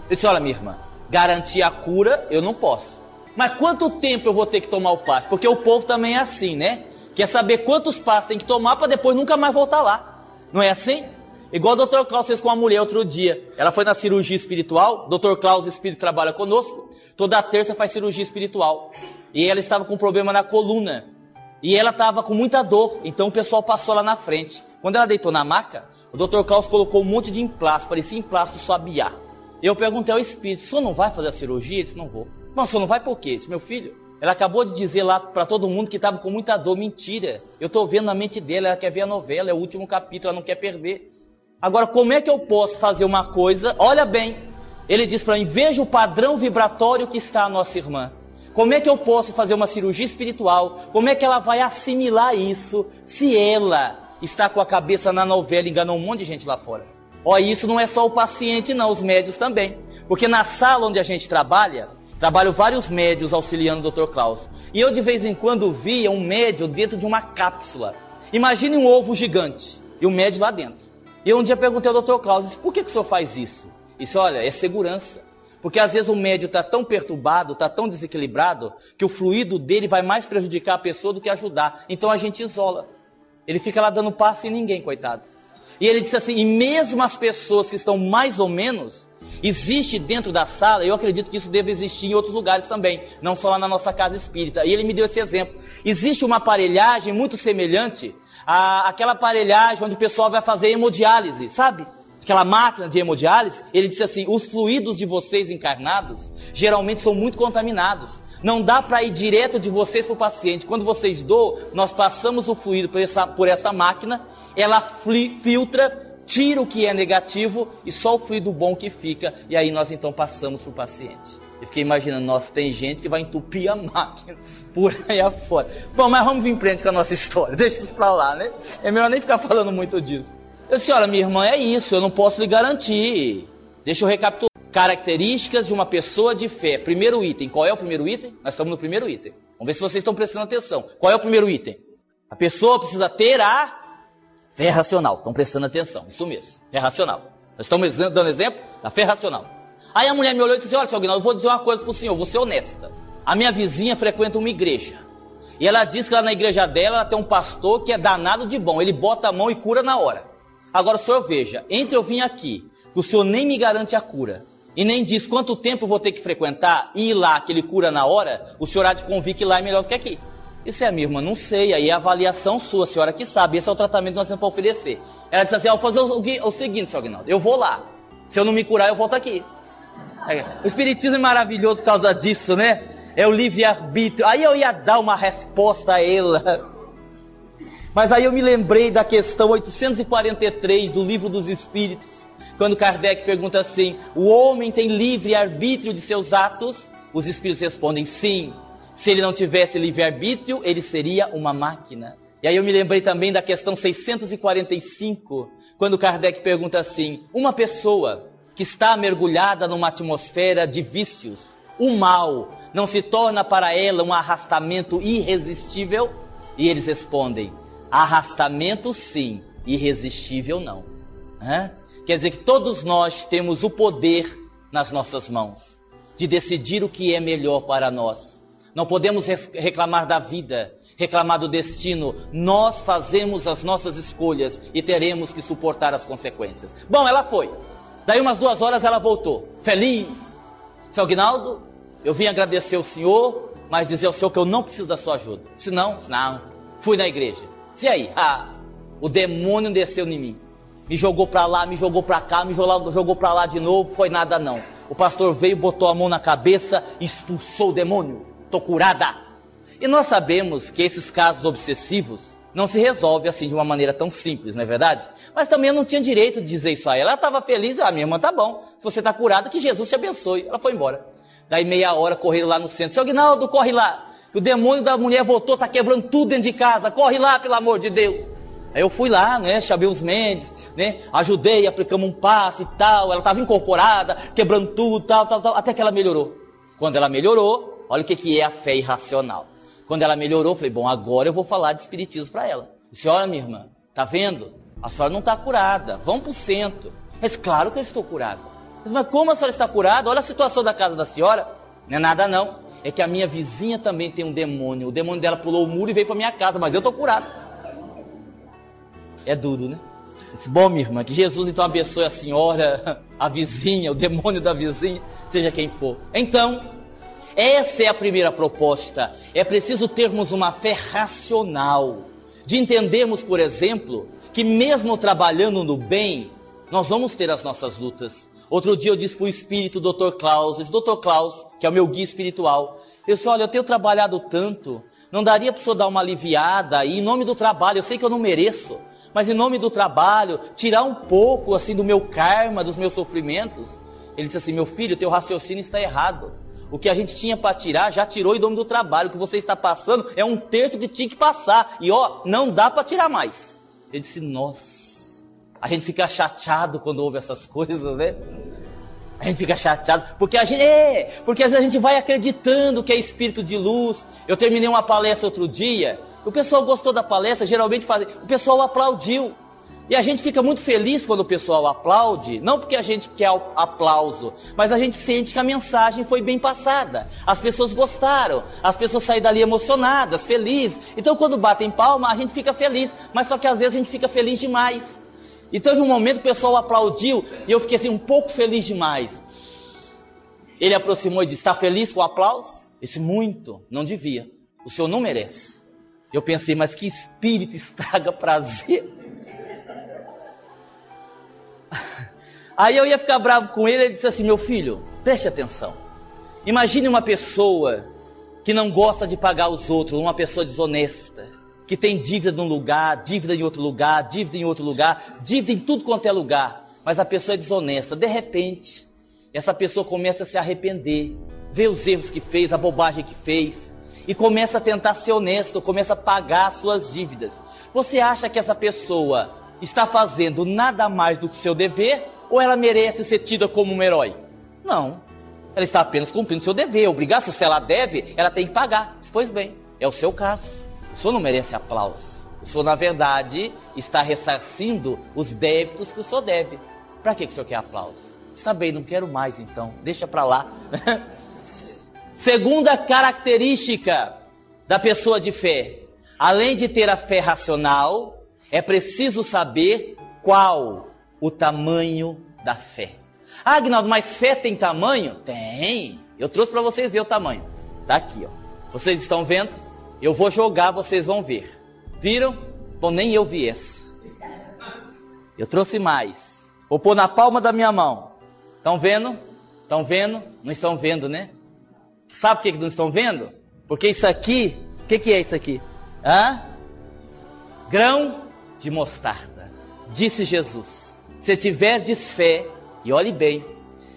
Eu disse: olha, minha irmã, garantir a cura eu não posso. Mas quanto tempo eu vou ter que tomar o passe? Porque o povo também é assim, né? Quer saber quantos passos tem que tomar para depois nunca mais voltar lá. Não é assim? Igual o Dr. Klaus fez com uma mulher outro dia. Ela foi na cirurgia espiritual. Dr. Klaus Espírito trabalha conosco. Toda terça faz cirurgia espiritual. E ela estava com um problema na coluna. E ela estava com muita dor. Então o pessoal passou lá na frente. Quando ela deitou na maca, o Dr. Klaus colocou um monte de emplasto. Parecia emplasto sabiá. Eu perguntei ao espírito: o senhor não vai fazer a cirurgia? Ele disse: não vou. Mas o senhor não vai por quê? Ele disse: meu filho, Ela acabou de dizer lá para todo mundo que estava com muita dor. Mentira. Eu estou vendo na mente dela, ela quer ver a novela, é o último capítulo, ela não quer perder. Agora, como é que eu posso fazer uma coisa? Olha bem, ele diz para mim: veja o padrão vibratório que está a nossa irmã. Como é que eu posso fazer uma cirurgia espiritual? Como é que ela vai assimilar isso se ela está com a cabeça na novela e enganou um monte de gente lá fora? Ó, isso não é só o paciente, não, os médios também. Porque na sala onde a gente trabalha, trabalham vários médios auxiliando o Dr. Klaus. E eu de vez em quando via um médio dentro de uma cápsula. Imagine um ovo gigante e o um médio lá dentro. E eu um dia perguntei ao Dr. Klaus, por que, que o senhor faz isso? Isso, olha, é segurança. Porque às vezes o médio está tão perturbado, está tão desequilibrado, que o fluido dele vai mais prejudicar a pessoa do que ajudar. Então a gente isola. Ele fica lá dando passo em ninguém, coitado. E ele disse assim: e mesmo as pessoas que estão mais ou menos, existe dentro da sala, eu acredito que isso deve existir em outros lugares também, não só lá na nossa casa espírita. E ele me deu esse exemplo. Existe uma aparelhagem muito semelhante àquela aparelhagem onde o pessoal vai fazer hemodiálise, sabe? Aquela máquina de hemodiálise. Ele disse assim: os fluidos de vocês encarnados geralmente são muito contaminados. Não dá para ir direto de vocês para o paciente. Quando vocês doam, nós passamos o fluido por essa, por essa máquina ela filtra, tira o que é negativo e só o fluido bom que fica, e aí nós então passamos para o paciente. Eu fiquei imaginando, nossa, tem gente que vai entupir a máquina por aí afora. Bom, mas vamos vir em frente com a nossa história, deixa isso para lá, né? É melhor nem ficar falando muito disso. Eu disse, olha, minha irmã, é isso, eu não posso lhe garantir. Deixa eu recapitular. Características de uma pessoa de fé. Primeiro item. Qual é o primeiro item? Nós estamos no primeiro item. Vamos ver se vocês estão prestando atenção. Qual é o primeiro item? A pessoa precisa ter a Fé racional. Estão prestando atenção. Isso mesmo. Fé racional. Nós estamos dando exemplo da fé racional. Aí a mulher me olhou e disse: Olha, seu Aguinaldo, eu vou dizer uma coisa para o senhor, vou ser honesta. A minha vizinha frequenta uma igreja. E ela diz que lá na igreja dela ela tem um pastor que é danado de bom. Ele bota a mão e cura na hora. Agora o senhor veja: entre eu vim aqui, que o senhor nem me garante a cura, e nem diz quanto tempo vou ter que frequentar e ir lá que ele cura na hora, o senhor há de convir que lá é melhor do que aqui. Isso é, minha irmã, não sei. Aí é a avaliação sua, a senhora que sabe. Esse é o tratamento que nós temos para oferecer. Ela disse assim: vou fazer o, o, seguinte, seu Aguinaldo, eu vou lá. Se eu não me curar, eu volto aqui. O Espiritismo é maravilhoso por causa disso, né? É o livre-arbítrio. Aí eu ia dar uma resposta a ela. Mas aí eu me lembrei da questão 843 do Livro dos Espíritos, quando Kardec pergunta assim: o homem tem livre-arbítrio de seus atos? Os Espíritos respondem: sim. Se ele não tivesse livre-arbítrio, ele seria uma máquina. E aí eu me lembrei também da questão 645, quando Kardec pergunta assim: uma pessoa que está mergulhada numa atmosfera de vícios, o mal não se torna para ela um arrastamento irresistível? E eles respondem: arrastamento sim, irresistível não. Hã? Quer dizer que todos nós temos o poder nas nossas mãos de decidir o que é melhor para nós. Não podemos reclamar da vida, reclamar do destino. Nós fazemos as nossas escolhas e teremos que suportar as consequências. Bom, ela foi. Daí umas duas horas ela voltou, feliz. Seu Aguinaldo, eu vim agradecer o senhor, mas dizer ao senhor que eu não preciso da sua ajuda. Se não, não. Fui na igreja. E aí? Ah, o demônio desceu em mim. Me jogou para lá, me jogou para cá, me jogou, para lá de novo. Foi nada não. O pastor veio, botou a mão na cabeça, expulsou o demônio estou curada. E nós sabemos que esses casos obsessivos não se resolvem assim de uma maneira tão simples, não é verdade? Mas também eu não tinha direito de dizer isso a ela. Ela estava feliz, ah, minha irmã, tá bom. Se você está curada, que Jesus te abençoe. Ela foi embora. Daí meia hora correram lá no centro. Seu Aguinaldo, corre lá. Que o demônio da mulher voltou, está quebrando tudo dentro de casa. Corre lá, pelo amor de Deus. Aí eu fui lá, né, chamei os Mendes, né, ajudei, aplicamos um passe e tal. Ela estava incorporada, quebrando tudo, tal, tal, tal, até que ela melhorou. Quando ela melhorou, Olha o que, que é a fé irracional. Quando ela melhorou, eu falei, bom, agora eu vou falar de espiritismo para ela. olha minha irmã, tá vendo? A senhora não está curada, vamos para o centro. Mas claro que eu estou curada. Mas, mas como a senhora está curada? Olha a situação da casa da senhora. Não é nada não. É que a minha vizinha também tem um demônio. O demônio dela pulou o muro e veio para minha casa, mas eu estou curado. É duro, né? Bom, minha irmã, que Jesus então abençoe a senhora, a vizinha, o demônio da vizinha, seja quem for. Então, essa é a primeira proposta. É preciso termos uma fé racional, de entendermos, por exemplo, que mesmo trabalhando no bem, nós vamos ter as nossas lutas. Outro dia eu disse para o espírito Dr. Klaus, Dr. Klaus, que é o meu guia espiritual, Eu disse, olha, eu tenho trabalhado tanto, não daria para o senhor dar uma aliviada e em nome do trabalho, eu sei que eu não mereço, mas em nome do trabalho, tirar um pouco assim do meu karma, dos meus sofrimentos. Ele disse assim: meu filho, teu raciocínio está errado. O que a gente tinha para tirar, já tirou em nome do trabalho. O que você está passando é um terço que tinha que passar. E ó, não dá para tirar mais. Ele disse: nossa. A gente fica chateado quando ouve essas coisas, né? A gente fica chateado, porque a gente é, porque às vezes a gente vai acreditando que é espírito de luz. Eu terminei uma palestra outro dia, o pessoal gostou da palestra, geralmente faz, o pessoal aplaudiu. E a gente fica muito feliz quando o pessoal aplaude, não porque a gente quer aplauso, mas a gente sente que a mensagem foi bem passada. As pessoas gostaram, as pessoas saem dali emocionadas, felizes. Então quando batem palma, a gente fica feliz, mas só que às vezes a gente fica feliz demais. E teve um momento que o pessoal aplaudiu e eu fiquei assim um pouco feliz demais. Ele aproximou e disse: Está feliz com o aplauso? Eu disse: Muito, não devia. O senhor não merece. Eu pensei, mas que espírito estraga prazer. Aí eu ia ficar bravo com ele, ele disse assim: Meu filho, preste atenção. Imagine uma pessoa que não gosta de pagar os outros, uma pessoa desonesta, que tem dívida num lugar, dívida em outro lugar, dívida em outro lugar, dívida em tudo quanto é lugar, mas a pessoa é desonesta. De repente, essa pessoa começa a se arrepender, vê os erros que fez, a bobagem que fez, e começa a tentar ser honesto, começa a pagar as suas dívidas. Você acha que essa pessoa está fazendo nada mais do que seu dever ou ela merece ser tida como um herói? Não. Ela está apenas cumprindo seu dever, obrigação. Se ela deve, ela tem que pagar. Pois bem, é o seu caso. O senhor não merece aplauso. O senhor, na verdade, está ressarcindo os débitos que o senhor deve. Para que, que o senhor quer aplauso? Está bem, não quero mais então. Deixa para lá. Segunda característica da pessoa de fé: além de ter a fé racional, é preciso saber qual o tamanho da fé. Ah, Agnaldo, mas fé tem tamanho? Tem. Eu trouxe para vocês ver o tamanho. Tá aqui, ó. Vocês estão vendo? Eu vou jogar, vocês vão ver. Viram? Bom, nem eu vi esse. Eu trouxe mais. Vou pôr na palma da minha mão. Estão vendo? Estão vendo? Não estão vendo, né? Sabe por que não estão vendo? Porque isso aqui, o que, que é isso aqui? Hã? Grão de mostarda. Disse Jesus: Se tiverdes fé, e olhe bem,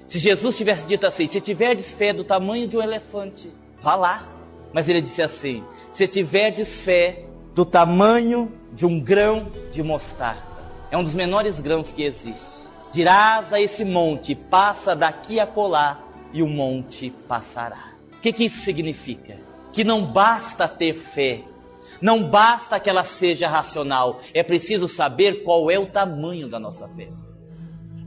se Jesus tivesse dito assim: Se tiverdes fé do tamanho de um elefante, vá lá. Mas ele disse assim: Se tiverdes fé do tamanho de um grão de mostarda, é um dos menores grãos que existe. Dirás a esse monte: passa daqui a colar, e o monte passará. O que, que isso significa? Que não basta ter fé, não basta que ela seja racional, é preciso saber qual é o tamanho da nossa fé.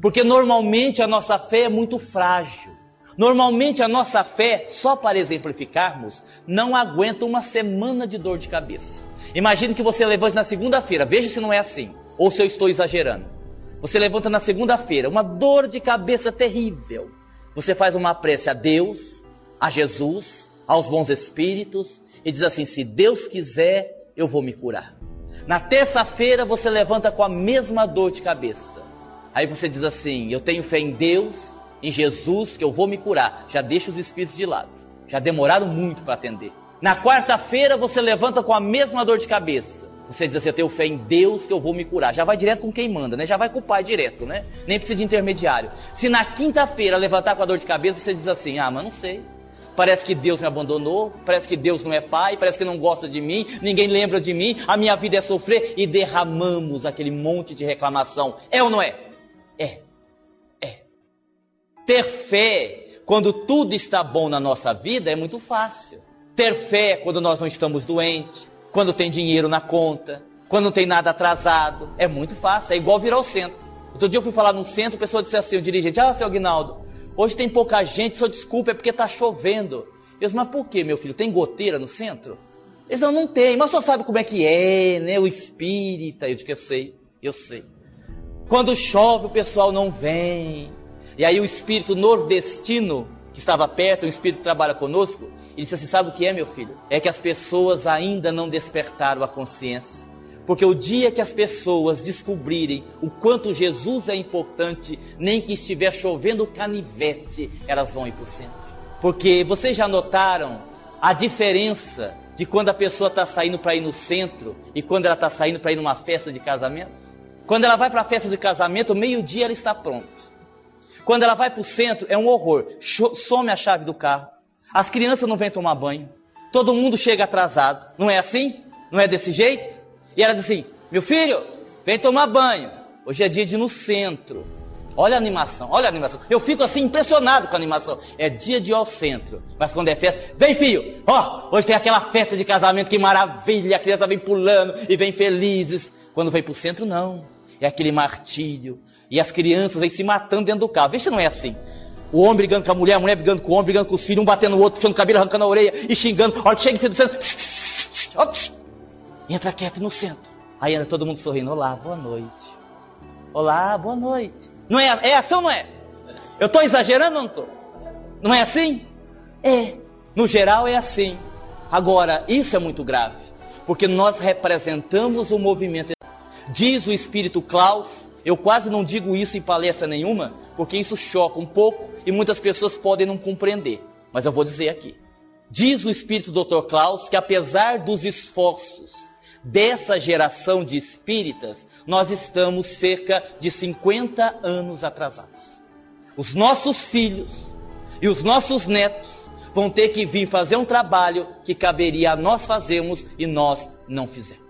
Porque normalmente a nossa fé é muito frágil. Normalmente a nossa fé, só para exemplificarmos, não aguenta uma semana de dor de cabeça. Imagine que você levante na segunda-feira, veja se não é assim, ou se eu estou exagerando. Você levanta na segunda-feira, uma dor de cabeça terrível. Você faz uma prece a Deus, a Jesus, aos bons espíritos e diz assim: se Deus quiser, eu vou me curar. Na terça-feira você levanta com a mesma dor de cabeça. Aí você diz assim: eu tenho fé em Deus, em Jesus, que eu vou me curar. Já deixa os espíritos de lado. Já demoraram muito para atender. Na quarta-feira você levanta com a mesma dor de cabeça. Você diz assim: Eu tenho fé em Deus que eu vou me curar. Já vai direto com quem manda, né? Já vai com o pai direto, né? Nem precisa de intermediário. Se na quinta-feira levantar com a dor de cabeça, você diz assim: Ah, mas não sei. Parece que Deus me abandonou, parece que Deus não é pai, parece que não gosta de mim, ninguém lembra de mim, a minha vida é sofrer e derramamos aquele monte de reclamação. É ou não é? É. Ter fé quando tudo está bom na nossa vida é muito fácil. Ter fé quando nós não estamos doentes, quando tem dinheiro na conta, quando não tem nada atrasado, é muito fácil, é igual vir ao centro. Outro dia eu fui falar num centro, a pessoa disse assim, o dirigente, ah, seu Aguinaldo, Hoje tem pouca gente, só desculpa, é porque está chovendo. Eu disse, mas por que, meu filho? Tem goteira no centro? Eles não, não tem, mas só sabe como é que é, né? O espírita. Eu disse que eu sei, eu sei. Quando chove, o pessoal não vem. E aí o espírito nordestino, que estava perto, o espírito trabalha conosco, ele disse assim: sabe o que é, meu filho? É que as pessoas ainda não despertaram a consciência. Porque o dia que as pessoas descobrirem o quanto Jesus é importante, nem que estiver chovendo canivete, elas vão ir para o centro. Porque vocês já notaram a diferença de quando a pessoa está saindo para ir no centro e quando ela está saindo para ir numa festa de casamento? Quando ela vai para a festa de casamento, meio-dia ela está pronta. Quando ela vai para o centro, é um horror. Some a chave do carro. As crianças não vêm tomar banho. Todo mundo chega atrasado. Não é assim? Não é desse jeito? E ela diz assim: Meu filho, vem tomar banho. Hoje é dia de ir no centro. Olha a animação, olha a animação. Eu fico assim impressionado com a animação. É dia de ir ao centro. Mas quando é festa, vem filho, ó, oh, hoje tem aquela festa de casamento, que maravilha, a criança vem pulando e vem felizes. Quando vem para o centro, não. É aquele martírio. E as crianças vêm se matando dentro do carro. Veja, não é assim. O homem brigando com a mulher, a mulher brigando com o homem, brigando com os filhos, um batendo no outro, puxando o cabelo, arrancando a orelha e xingando. Olha chega filho do centro. Entra quieto no centro. Aí anda todo mundo sorrindo. Olá, boa noite. Olá, boa noite. Não é, é assim ou não é? Eu estou exagerando ou não estou? Não é assim? É. No geral é assim. Agora, isso é muito grave, porque nós representamos o movimento. Diz o espírito Klaus, eu quase não digo isso em palestra nenhuma, porque isso choca um pouco e muitas pessoas podem não compreender, mas eu vou dizer aqui. Diz o espírito Dr. Klaus que apesar dos esforços dessa geração de espíritas, nós estamos cerca de 50 anos atrasados. Os nossos filhos e os nossos netos vão ter que vir fazer um trabalho que caberia a nós fazermos e nós não fizemos.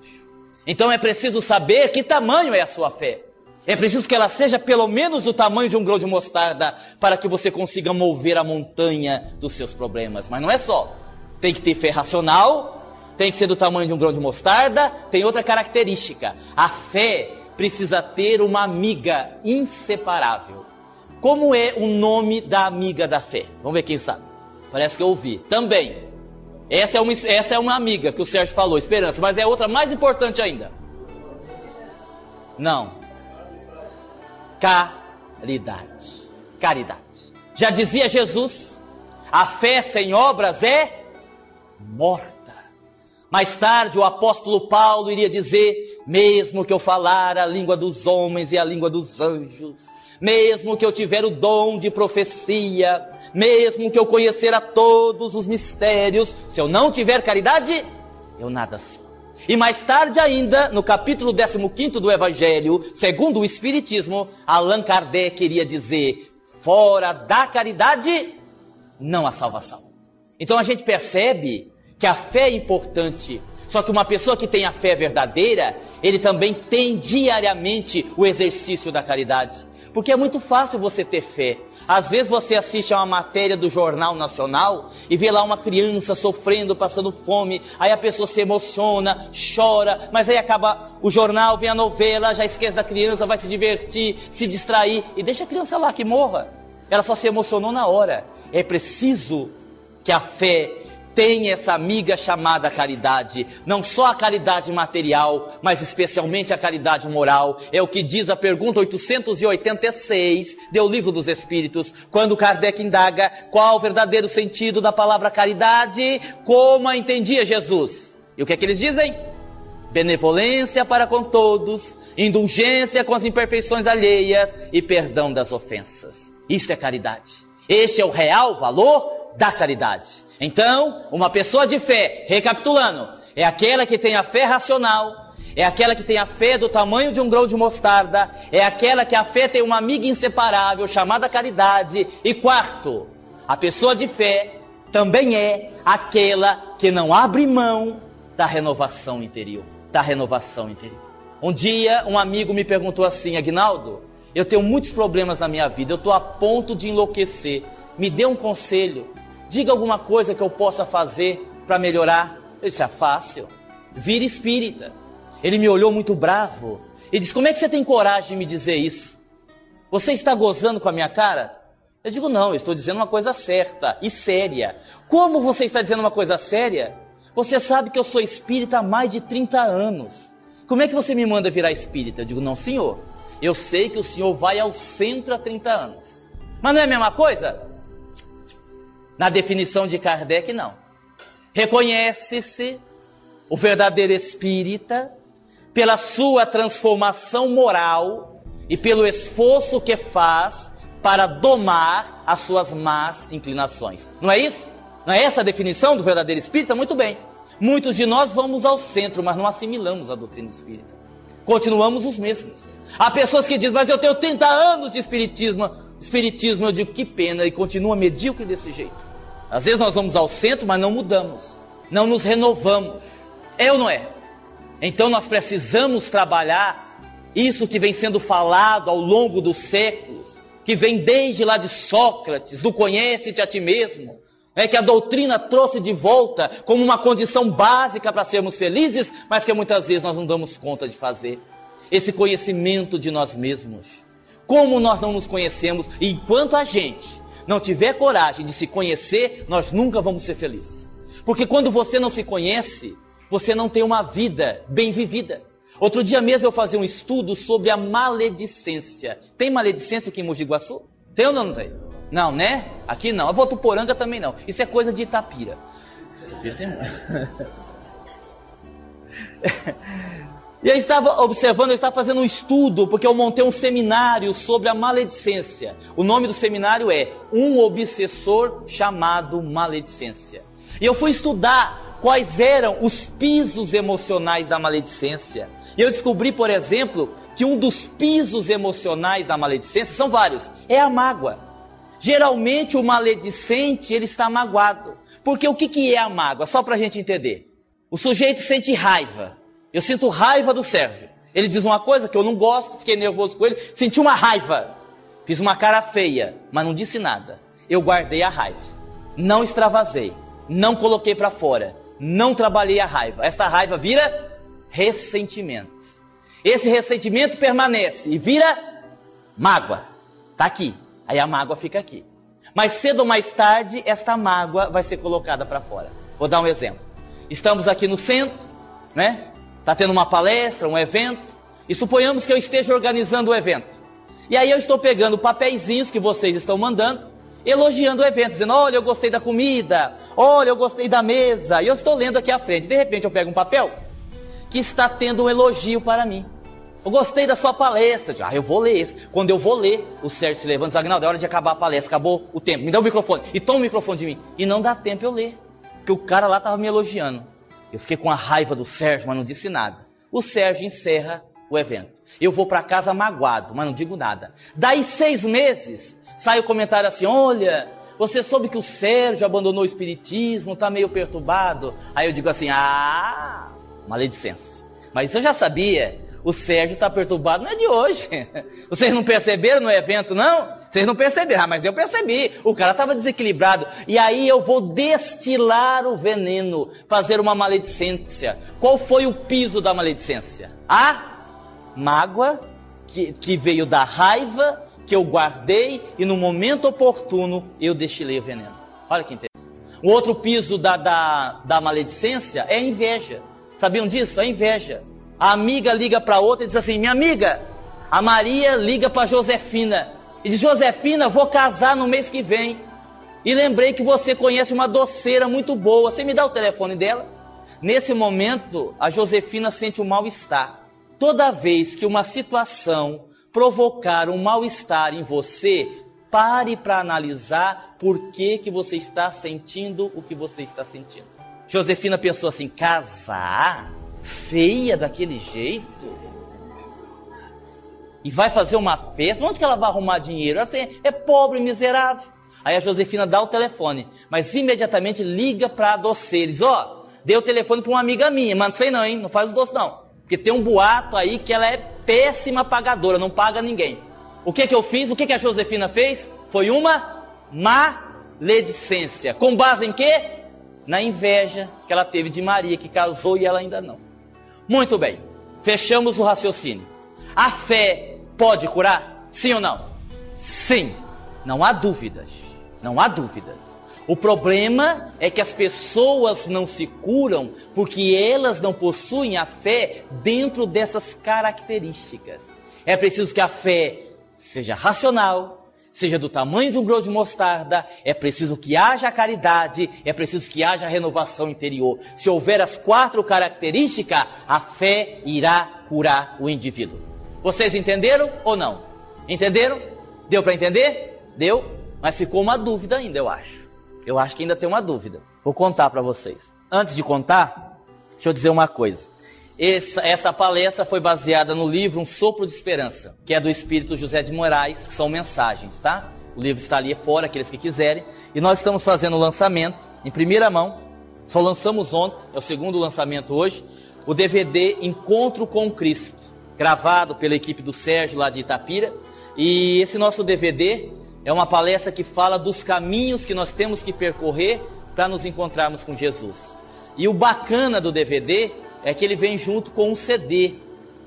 Então é preciso saber que tamanho é a sua fé. É preciso que ela seja pelo menos do tamanho de um grão de mostarda para que você consiga mover a montanha dos seus problemas. Mas não é só. Tem que ter fé racional, tem que ser do tamanho de um grão de mostarda, tem outra característica. A fé precisa ter uma amiga inseparável. Como é o nome da amiga da fé? Vamos ver quem sabe. Parece que eu ouvi. Também. Essa é uma, essa é uma amiga que o Sérgio falou, esperança, mas é outra mais importante ainda. Não. Caridade. Caridade. Já dizia Jesus: a fé sem obras é morta. Mais tarde, o apóstolo Paulo iria dizer: mesmo que eu falar a língua dos homens e a língua dos anjos, mesmo que eu tiver o dom de profecia, mesmo que eu conhecer a todos os mistérios, se eu não tiver caridade, eu nada sou. E mais tarde ainda, no capítulo 15 do Evangelho, segundo o Espiritismo, Allan Kardec iria dizer: fora da caridade, não há salvação. Então a gente percebe que a fé é importante. Só que uma pessoa que tem a fé verdadeira, ele também tem diariamente o exercício da caridade. Porque é muito fácil você ter fé. Às vezes você assiste a uma matéria do Jornal Nacional e vê lá uma criança sofrendo, passando fome, aí a pessoa se emociona, chora, mas aí acaba o jornal, vem a novela, já esquece da criança, vai se divertir, se distrair e deixa a criança lá que morra. Ela só se emocionou na hora. É preciso que a fé tem essa amiga chamada caridade. Não só a caridade material, mas especialmente a caridade moral. É o que diz a pergunta 886 do Livro dos Espíritos, quando Kardec indaga qual o verdadeiro sentido da palavra caridade, como a entendia Jesus. E o que é que eles dizem? Benevolência para com todos, indulgência com as imperfeições alheias e perdão das ofensas. Isto é caridade. Este é o real valor da caridade. Então, uma pessoa de fé, recapitulando, é aquela que tem a fé racional, é aquela que tem a fé do tamanho de um grão de mostarda, é aquela que a fé tem uma amiga inseparável chamada caridade. E quarto, a pessoa de fé também é aquela que não abre mão da renovação interior, da renovação interior. Um dia um amigo me perguntou assim, Agnaldo, eu tenho muitos problemas na minha vida, eu estou a ponto de enlouquecer. Me dê um conselho. Diga alguma coisa que eu possa fazer para melhorar. Isso é fácil. Vira espírita. Ele me olhou muito bravo e disse: Como é que você tem coragem de me dizer isso? Você está gozando com a minha cara? Eu digo: Não, eu estou dizendo uma coisa certa e séria. Como você está dizendo uma coisa séria? Você sabe que eu sou espírita há mais de 30 anos. Como é que você me manda virar espírita? Eu digo: Não, senhor. Eu sei que o senhor vai ao centro há 30 anos. Mas não é a mesma coisa? Na definição de Kardec, não. Reconhece-se o verdadeiro espírita pela sua transformação moral e pelo esforço que faz para domar as suas más inclinações. Não é isso? Não é essa a definição do verdadeiro espírita? Muito bem. Muitos de nós vamos ao centro, mas não assimilamos a doutrina espírita. Continuamos os mesmos. Há pessoas que dizem, mas eu tenho 30 anos de espiritismo. Espiritismo, eu digo, que pena, e continua medíocre desse jeito. Às vezes nós vamos ao centro, mas não mudamos. Não nos renovamos. É ou não é? Então nós precisamos trabalhar isso que vem sendo falado ao longo dos séculos, que vem desde lá de Sócrates, do conhece-te a ti mesmo, é que a doutrina trouxe de volta como uma condição básica para sermos felizes, mas que muitas vezes nós não damos conta de fazer. Esse conhecimento de nós mesmos. Como nós não nos conhecemos, enquanto a gente não tiver coragem de se conhecer, nós nunca vamos ser felizes. Porque quando você não se conhece, você não tem uma vida bem vivida. Outro dia mesmo eu fazia um estudo sobre a maledicência. Tem maledicência aqui em Mogi Guaçu? Tem ou não tem? Não, né? Aqui não. A Votuporanga também não. Isso é coisa de Itapira. Itapira tem E eu estava observando, eu estava fazendo um estudo, porque eu montei um seminário sobre a maledicência. O nome do seminário é Um Obsessor Chamado Maledicência. E eu fui estudar quais eram os pisos emocionais da maledicência. E eu descobri, por exemplo, que um dos pisos emocionais da maledicência são vários, é a mágoa. Geralmente o maledicente ele está magoado. Porque o que, que é a mágoa? Só para a gente entender. O sujeito sente raiva. Eu sinto raiva do Sérgio. Ele diz uma coisa que eu não gosto, fiquei nervoso com ele, senti uma raiva. Fiz uma cara feia, mas não disse nada. Eu guardei a raiva. Não extravasei. Não coloquei para fora. Não trabalhei a raiva. Esta raiva vira ressentimento. Esse ressentimento permanece e vira mágoa. Está aqui. Aí a mágoa fica aqui. Mas cedo ou mais tarde, esta mágoa vai ser colocada para fora. Vou dar um exemplo. Estamos aqui no centro, né? Está tendo uma palestra, um evento, e suponhamos que eu esteja organizando o evento. E aí eu estou pegando papeizinhos que vocês estão mandando, elogiando o evento, dizendo: olha, eu gostei da comida, olha, eu gostei da mesa, e eu estou lendo aqui à frente. De repente eu pego um papel que está tendo um elogio para mim. Eu gostei da sua palestra. Ah, eu vou ler esse. Quando eu vou ler, o Sérgio se levanta e diz, Agnaldo, é hora de acabar a palestra, acabou o tempo. Me dá o microfone. E toma o microfone de mim. E não dá tempo eu ler. Porque o cara lá estava me elogiando. Eu fiquei com a raiva do Sérgio, mas não disse nada. O Sérgio encerra o evento. Eu vou para casa magoado, mas não digo nada. Daí seis meses, sai o comentário assim: olha, você soube que o Sérgio abandonou o espiritismo, está meio perturbado. Aí eu digo assim: ah, maledicência. Mas eu já sabia. O Sérgio está perturbado, não é de hoje. Vocês não perceberam no evento, não? Vocês não perceberam, mas eu percebi. O cara estava desequilibrado. E aí eu vou destilar o veneno, fazer uma maledicência. Qual foi o piso da maledicência? A mágoa, que, que veio da raiva, que eu guardei, e no momento oportuno eu destilei o veneno. Olha que interessante. O outro piso da, da, da maledicência é a inveja. Sabiam disso? A inveja. A amiga liga para outra e diz assim: Minha amiga, a Maria liga para Josefina e diz: Josefina, vou casar no mês que vem. E lembrei que você conhece uma doceira muito boa. Você me dá o telefone dela? Nesse momento, a Josefina sente um mal-estar. Toda vez que uma situação provocar um mal-estar em você, pare para analisar por que, que você está sentindo o que você está sentindo. Josefina pensou assim: casar? Feia daquele jeito? E vai fazer uma festa, onde que ela vai arrumar dinheiro? Assim, é pobre, miserável. Aí a Josefina dá o telefone, mas imediatamente liga para a doceira. Diz, ó, oh, dei o telefone para uma amiga minha, mas não sei não, hein? Não faz o doce não. Porque tem um boato aí que ela é péssima pagadora, não paga ninguém. O que que eu fiz? O que que a Josefina fez? Foi uma maledicência. Com base em quê? Na inveja que ela teve de Maria, que casou e ela ainda não. Muito bem, fechamos o raciocínio. A fé pode curar? Sim ou não? Sim. Não há dúvidas. Não há dúvidas. O problema é que as pessoas não se curam porque elas não possuem a fé dentro dessas características. É preciso que a fé seja racional, seja do tamanho de um grão de mostarda, é preciso que haja caridade, é preciso que haja renovação interior. Se houver as quatro características, a fé irá curar o indivíduo. Vocês entenderam ou não? Entenderam? Deu para entender? Deu? Mas ficou uma dúvida ainda, eu acho. Eu acho que ainda tem uma dúvida. Vou contar para vocês. Antes de contar, deixa eu dizer uma coisa. Essa, essa, palestra foi baseada no livro Um Sopro de Esperança, que é do Espírito José de Moraes, que são mensagens, tá? O livro está ali fora, aqueles que quiserem. E nós estamos fazendo o lançamento em primeira mão. Só lançamos ontem, é o segundo lançamento hoje. O DVD Encontro com Cristo, gravado pela equipe do Sérgio lá de Itapira. E esse nosso DVD é uma palestra que fala dos caminhos que nós temos que percorrer para nos encontrarmos com Jesus. E o bacana do DVD é que ele vem junto com um CD.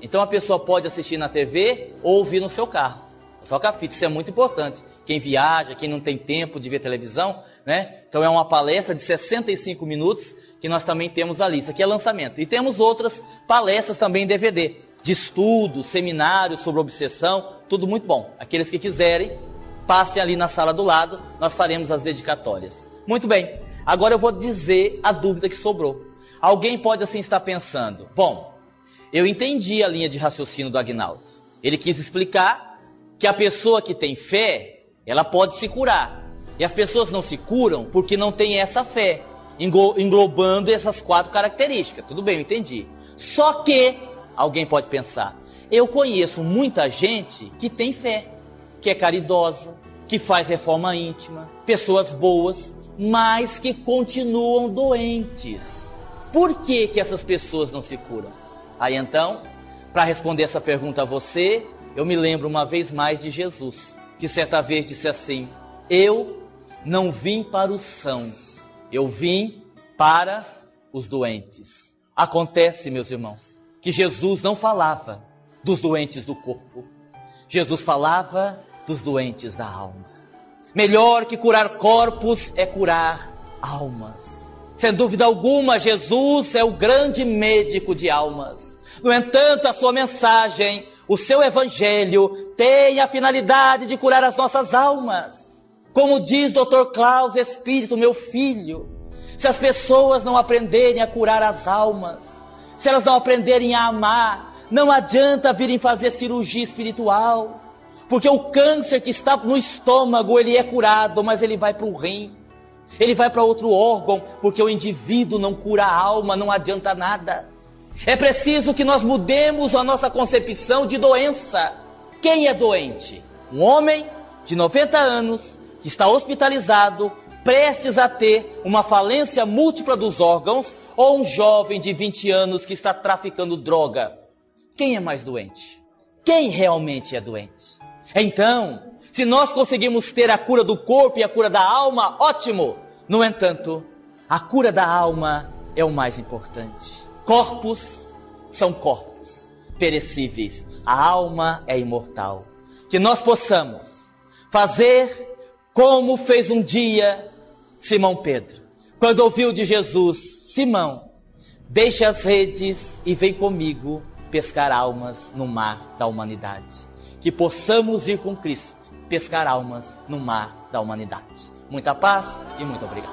Então a pessoa pode assistir na TV ou ouvir no seu carro. Só que a fita, isso é muito importante. Quem viaja, quem não tem tempo de ver televisão, né? Então é uma palestra de 65 minutos que nós também temos ali. Isso aqui é lançamento. E temos outras palestras também em DVD, de estudos, seminários sobre obsessão, tudo muito bom. Aqueles que quiserem, passem ali na sala do lado, nós faremos as dedicatórias. Muito bem. Agora eu vou dizer a dúvida que sobrou. Alguém pode assim estar pensando: bom, eu entendi a linha de raciocínio do Agnaldo. Ele quis explicar que a pessoa que tem fé, ela pode se curar. E as pessoas não se curam porque não têm essa fé, englobando essas quatro características. Tudo bem, eu entendi. Só que alguém pode pensar: eu conheço muita gente que tem fé, que é caridosa, que faz reforma íntima, pessoas boas, mas que continuam doentes. Por que, que essas pessoas não se curam? Aí então, para responder essa pergunta a você, eu me lembro uma vez mais de Jesus, que certa vez disse assim: Eu não vim para os sãos, eu vim para os doentes. Acontece, meus irmãos, que Jesus não falava dos doentes do corpo, Jesus falava dos doentes da alma. Melhor que curar corpos é curar almas. Sem dúvida alguma, Jesus é o grande médico de almas. No entanto, a sua mensagem, o seu evangelho, tem a finalidade de curar as nossas almas. Como diz Dr. Klaus Espírito, meu filho, se as pessoas não aprenderem a curar as almas, se elas não aprenderem a amar, não adianta virem fazer cirurgia espiritual. Porque o câncer que está no estômago, ele é curado, mas ele vai para o rim. Ele vai para outro órgão, porque o indivíduo não cura a alma, não adianta nada. É preciso que nós mudemos a nossa concepção de doença. Quem é doente? Um homem de 90 anos que está hospitalizado, prestes a ter uma falência múltipla dos órgãos, ou um jovem de 20 anos que está traficando droga. Quem é mais doente? Quem realmente é doente? Então, se nós conseguimos ter a cura do corpo e a cura da alma, ótimo! No entanto, a cura da alma é o mais importante. Corpos são corpos perecíveis, a alma é imortal. Que nós possamos fazer como fez um dia Simão Pedro, quando ouviu de Jesus: Simão, deixa as redes e vem comigo pescar almas no mar da humanidade que possamos ir com Cristo pescar almas no mar da humanidade. Muita paz e muito obrigado.